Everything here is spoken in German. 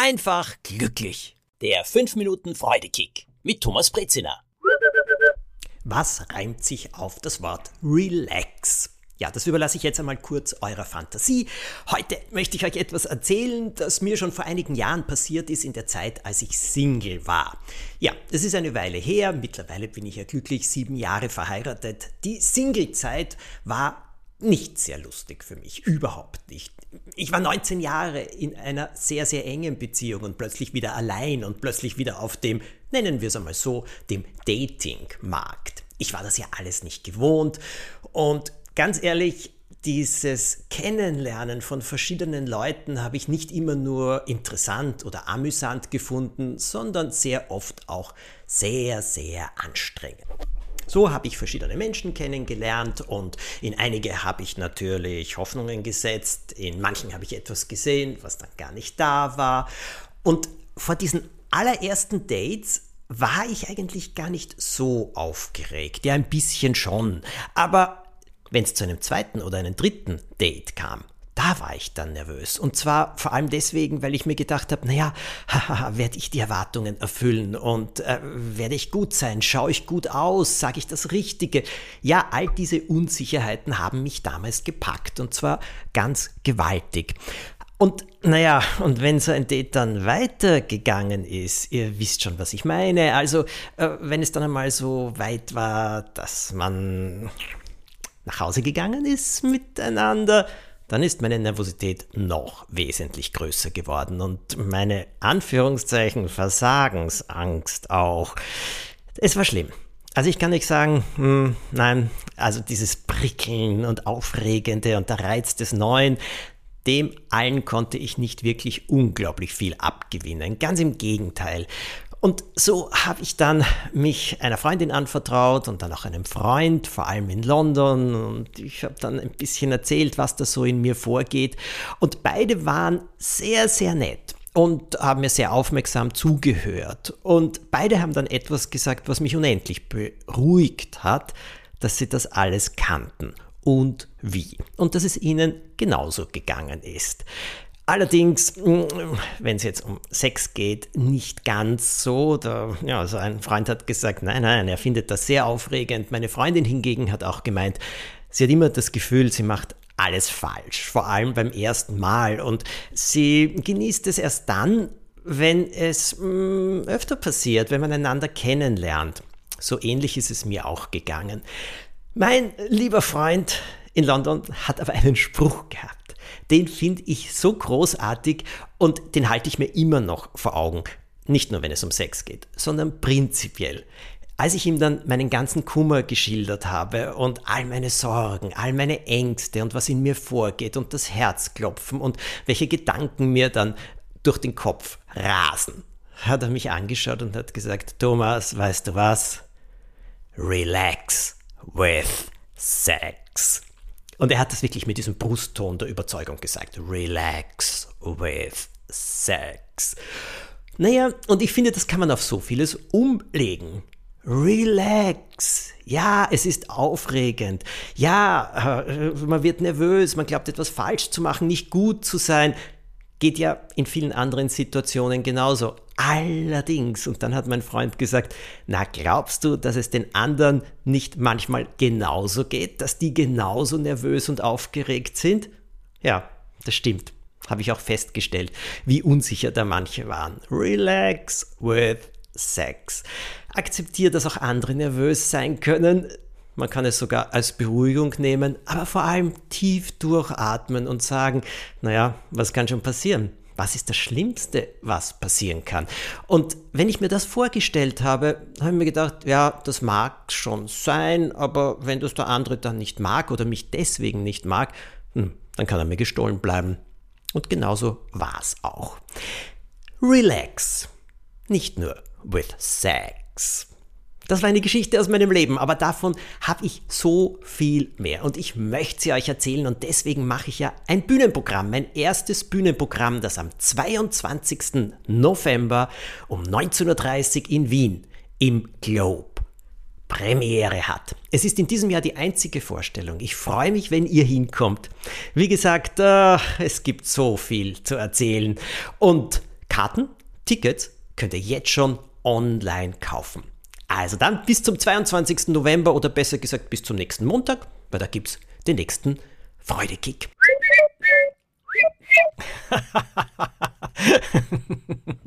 einfach glücklich. Der 5 Minuten Freudekick mit Thomas Brezina. Was reimt sich auf das Wort relax? Ja, das überlasse ich jetzt einmal kurz eurer Fantasie. Heute möchte ich euch etwas erzählen, das mir schon vor einigen Jahren passiert ist in der Zeit, als ich Single war. Ja, das ist eine Weile her. Mittlerweile bin ich ja glücklich sieben Jahre verheiratet. Die Singlezeit war nicht sehr lustig für mich, überhaupt nicht. Ich war 19 Jahre in einer sehr, sehr engen Beziehung und plötzlich wieder allein und plötzlich wieder auf dem, nennen wir es einmal so, dem Dating-Markt. Ich war das ja alles nicht gewohnt und ganz ehrlich, dieses Kennenlernen von verschiedenen Leuten habe ich nicht immer nur interessant oder amüsant gefunden, sondern sehr oft auch sehr, sehr anstrengend. So habe ich verschiedene Menschen kennengelernt und in einige habe ich natürlich Hoffnungen gesetzt, in manchen habe ich etwas gesehen, was dann gar nicht da war. Und vor diesen allerersten Dates war ich eigentlich gar nicht so aufgeregt. Ja, ein bisschen schon. Aber wenn es zu einem zweiten oder einem dritten Date kam, da war ich dann nervös. Und zwar vor allem deswegen, weil ich mir gedacht habe, naja, werde ich die Erwartungen erfüllen und äh, werde ich gut sein, schaue ich gut aus, sage ich das Richtige. Ja, all diese Unsicherheiten haben mich damals gepackt und zwar ganz gewaltig. Und naja, und wenn so ein Date dann weitergegangen ist, ihr wisst schon, was ich meine. Also, äh, wenn es dann einmal so weit war, dass man nach Hause gegangen ist miteinander, dann ist meine Nervosität noch wesentlich größer geworden und meine Anführungszeichen Versagensangst auch. Es war schlimm. Also ich kann nicht sagen, hm, nein, also dieses Prickeln und Aufregende und der Reiz des Neuen, dem allen konnte ich nicht wirklich unglaublich viel abgewinnen. Ganz im Gegenteil. Und so habe ich dann mich einer Freundin anvertraut und dann auch einem Freund, vor allem in London. Und ich habe dann ein bisschen erzählt, was da so in mir vorgeht. Und beide waren sehr, sehr nett und haben mir sehr aufmerksam zugehört. Und beide haben dann etwas gesagt, was mich unendlich beruhigt hat, dass sie das alles kannten und wie. Und dass es ihnen genauso gegangen ist. Allerdings, mm, wenn es jetzt um Sex geht, nicht ganz so. Da, ja, also ein Freund hat gesagt, nein, nein, er findet das sehr aufregend. Meine Freundin hingegen hat auch gemeint, sie hat immer das Gefühl, sie macht alles falsch, vor allem beim ersten Mal. Und sie genießt es erst dann, wenn es mh, mm, öfter passiert, wenn man einander kennenlernt. So ähnlich ist es mir auch gegangen. Mein lieber Freund in London hat aber einen Spruch gehabt den finde ich so großartig und den halte ich mir immer noch vor Augen. Nicht nur, wenn es um Sex geht, sondern prinzipiell. Als ich ihm dann meinen ganzen Kummer geschildert habe und all meine Sorgen, all meine Ängste und was in mir vorgeht und das Herzklopfen und welche Gedanken mir dann durch den Kopf rasen, hat er mich angeschaut und hat gesagt, Thomas, weißt du was? Relax with Sex. Und er hat das wirklich mit diesem Brustton der Überzeugung gesagt. Relax with Sex. Naja, und ich finde, das kann man auf so vieles umlegen. Relax. Ja, es ist aufregend. Ja, äh, man wird nervös, man glaubt etwas falsch zu machen, nicht gut zu sein. Geht ja in vielen anderen Situationen genauso. Allerdings, und dann hat mein Freund gesagt, na glaubst du, dass es den anderen nicht manchmal genauso geht, dass die genauso nervös und aufgeregt sind? Ja, das stimmt. Habe ich auch festgestellt, wie unsicher da manche waren. Relax with Sex. Akzeptiere, dass auch andere nervös sein können. Man kann es sogar als Beruhigung nehmen, aber vor allem tief durchatmen und sagen, naja, was kann schon passieren? Was ist das Schlimmste, was passieren kann? Und wenn ich mir das vorgestellt habe, habe ich mir gedacht, ja, das mag schon sein, aber wenn das der andere dann nicht mag oder mich deswegen nicht mag, hm, dann kann er mir gestohlen bleiben. Und genauso war es auch. Relax. Nicht nur with Sex. Das war eine Geschichte aus meinem Leben, aber davon habe ich so viel mehr und ich möchte sie euch erzählen und deswegen mache ich ja ein Bühnenprogramm, mein erstes Bühnenprogramm, das am 22. November um 19.30 Uhr in Wien im Globe Premiere hat. Es ist in diesem Jahr die einzige Vorstellung. Ich freue mich, wenn ihr hinkommt. Wie gesagt, äh, es gibt so viel zu erzählen und Karten, Tickets könnt ihr jetzt schon online kaufen. Also dann bis zum 22. November oder besser gesagt bis zum nächsten Montag, weil da gibt es den nächsten Freudekick.